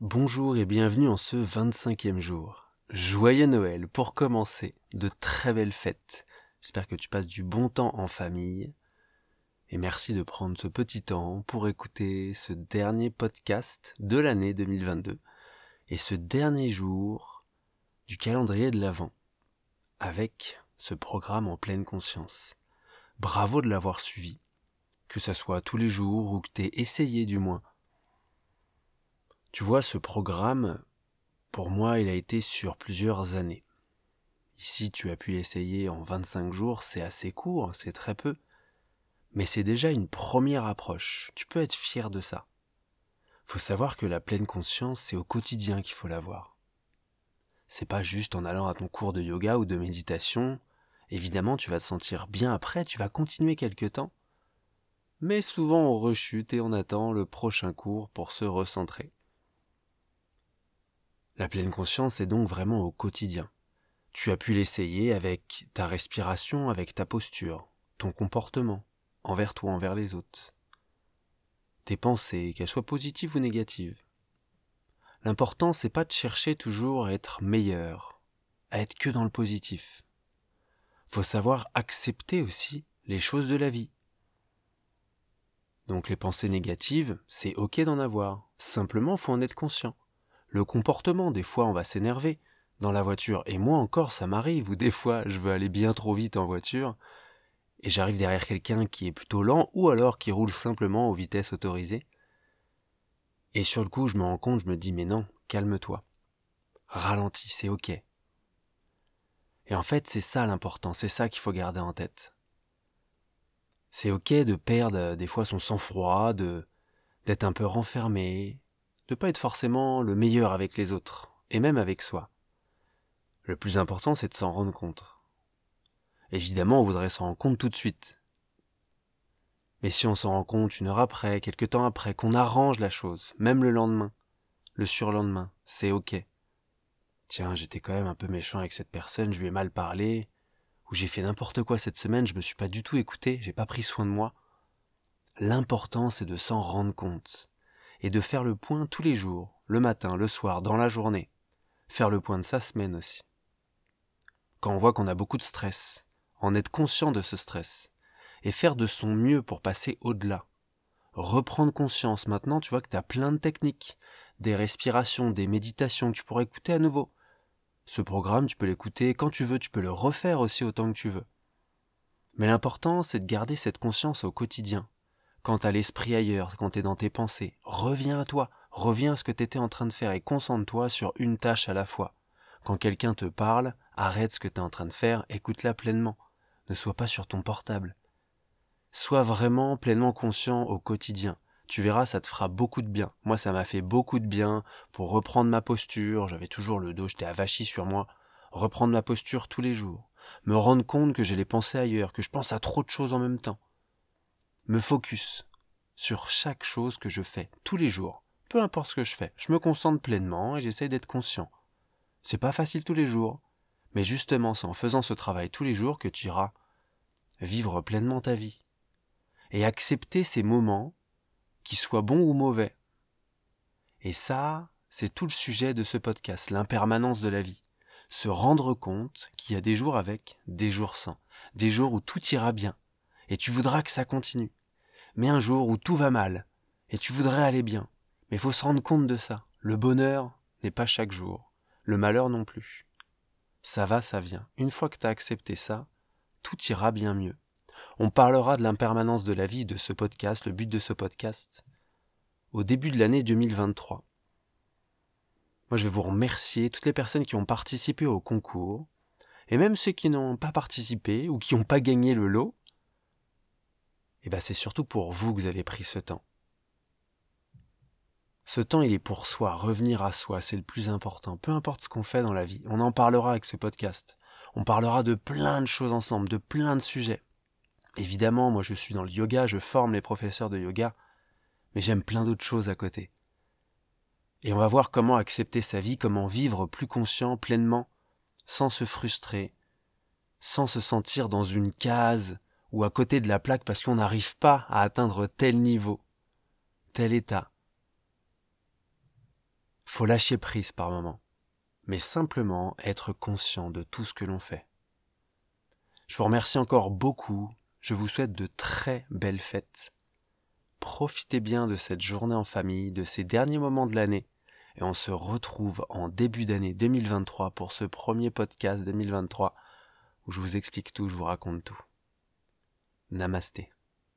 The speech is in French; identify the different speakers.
Speaker 1: Bonjour et bienvenue en ce 25e jour. Joyeux Noël pour commencer, de très belles fêtes. J'espère que tu passes du bon temps en famille. Et merci de prendre ce petit temps pour écouter ce dernier podcast de l'année 2022 et ce dernier jour du calendrier de l'Avent avec ce programme en pleine conscience. Bravo de l'avoir suivi, que ça soit tous les jours ou que t'aies essayé du moins tu vois, ce programme, pour moi, il a été sur plusieurs années. Ici, tu as pu l'essayer en 25 jours, c'est assez court, c'est très peu. Mais c'est déjà une première approche. Tu peux être fier de ça. Faut savoir que la pleine conscience, c'est au quotidien qu'il faut l'avoir. C'est pas juste en allant à ton cours de yoga ou de méditation. Évidemment, tu vas te sentir bien après, tu vas continuer quelque temps. Mais souvent on rechute et on attend le prochain cours pour se recentrer. La pleine conscience est donc vraiment au quotidien. Tu as pu l'essayer avec ta respiration, avec ta posture, ton comportement, envers toi, envers les autres. Tes pensées, qu'elles soient positives ou négatives. L'important, c'est pas de chercher toujours à être meilleur, à être que dans le positif. Faut savoir accepter aussi les choses de la vie. Donc les pensées négatives, c'est ok d'en avoir. Simplement, faut en être conscient le comportement. Des fois, on va s'énerver dans la voiture. Et moi encore, ça m'arrive, ou des fois, je veux aller bien trop vite en voiture, et j'arrive derrière quelqu'un qui est plutôt lent, ou alors qui roule simplement aux vitesses autorisées. Et sur le coup, je me rends compte, je me dis, mais non, calme-toi. Ralentis, c'est ok. Et en fait, c'est ça l'important, c'est ça qu'il faut garder en tête. C'est ok de perdre des fois son sang-froid, de d'être un peu renfermé, de pas être forcément le meilleur avec les autres, et même avec soi. Le plus important, c'est de s'en rendre compte. Évidemment, on voudrait s'en rendre compte tout de suite. Mais si on s'en rend compte une heure après, quelque temps après, qu'on arrange la chose, même le lendemain, le surlendemain, c'est ok. Tiens, j'étais quand même un peu méchant avec cette personne, je lui ai mal parlé, ou j'ai fait n'importe quoi cette semaine, je me suis pas du tout écouté, j'ai pas pris soin de moi. L'important, c'est de s'en rendre compte et de faire le point tous les jours, le matin, le soir, dans la journée. Faire le point de sa semaine aussi. Quand on voit qu'on a beaucoup de stress, en être conscient de ce stress, et faire de son mieux pour passer au-delà. Reprendre conscience, maintenant tu vois que tu as plein de techniques, des respirations, des méditations que tu pourrais écouter à nouveau. Ce programme, tu peux l'écouter quand tu veux, tu peux le refaire aussi autant que tu veux. Mais l'important, c'est de garder cette conscience au quotidien, quand t'as l'esprit ailleurs, quand t'es dans tes pensées, reviens à toi, reviens à ce que t'étais en train de faire et concentre-toi sur une tâche à la fois. Quand quelqu'un te parle, arrête ce que t'es en train de faire, écoute-la pleinement. Ne sois pas sur ton portable. Sois vraiment pleinement conscient au quotidien. Tu verras, ça te fera beaucoup de bien. Moi, ça m'a fait beaucoup de bien pour reprendre ma posture. J'avais toujours le dos, j'étais avachi sur moi. Reprendre ma posture tous les jours. Me rendre compte que j'ai les pensées ailleurs, que je pense à trop de choses en même temps me focus sur chaque chose que je fais tous les jours, peu importe ce que je fais. Je me concentre pleinement et j'essaie d'être conscient. C'est pas facile tous les jours, mais justement c'est en faisant ce travail tous les jours que tu iras vivre pleinement ta vie et accepter ces moments, qui soient bons ou mauvais. Et ça, c'est tout le sujet de ce podcast, l'impermanence de la vie. Se rendre compte qu'il y a des jours avec, des jours sans, des jours où tout ira bien, et tu voudras que ça continue mais un jour où tout va mal, et tu voudrais aller bien. Mais il faut se rendre compte de ça. Le bonheur n'est pas chaque jour, le malheur non plus. Ça va, ça vient. Une fois que tu as accepté ça, tout ira bien mieux. On parlera de l'impermanence de la vie de ce podcast, le but de ce podcast, au début de l'année 2023. Moi, je vais vous remercier, toutes les personnes qui ont participé au concours, et même ceux qui n'ont pas participé ou qui n'ont pas gagné le lot, eh ben c'est surtout pour vous que vous avez pris ce temps. Ce temps, il est pour soi, revenir à soi, c'est le plus important, peu importe ce qu'on fait dans la vie. On en parlera avec ce podcast. On parlera de plein de choses ensemble, de plein de sujets. Évidemment, moi je suis dans le yoga, je forme les professeurs de yoga, mais j'aime plein d'autres choses à côté. Et on va voir comment accepter sa vie, comment vivre plus conscient, pleinement, sans se frustrer, sans se sentir dans une case, ou à côté de la plaque parce qu'on n'arrive pas à atteindre tel niveau, tel état. Faut lâcher prise par moment, mais simplement être conscient de tout ce que l'on fait. Je vous remercie encore beaucoup, je vous souhaite de très belles fêtes. Profitez bien de cette journée en famille, de ces derniers moments de l'année, et on se retrouve en début d'année 2023 pour ce premier podcast 2023 où je vous explique tout, je vous raconte tout. Namasté.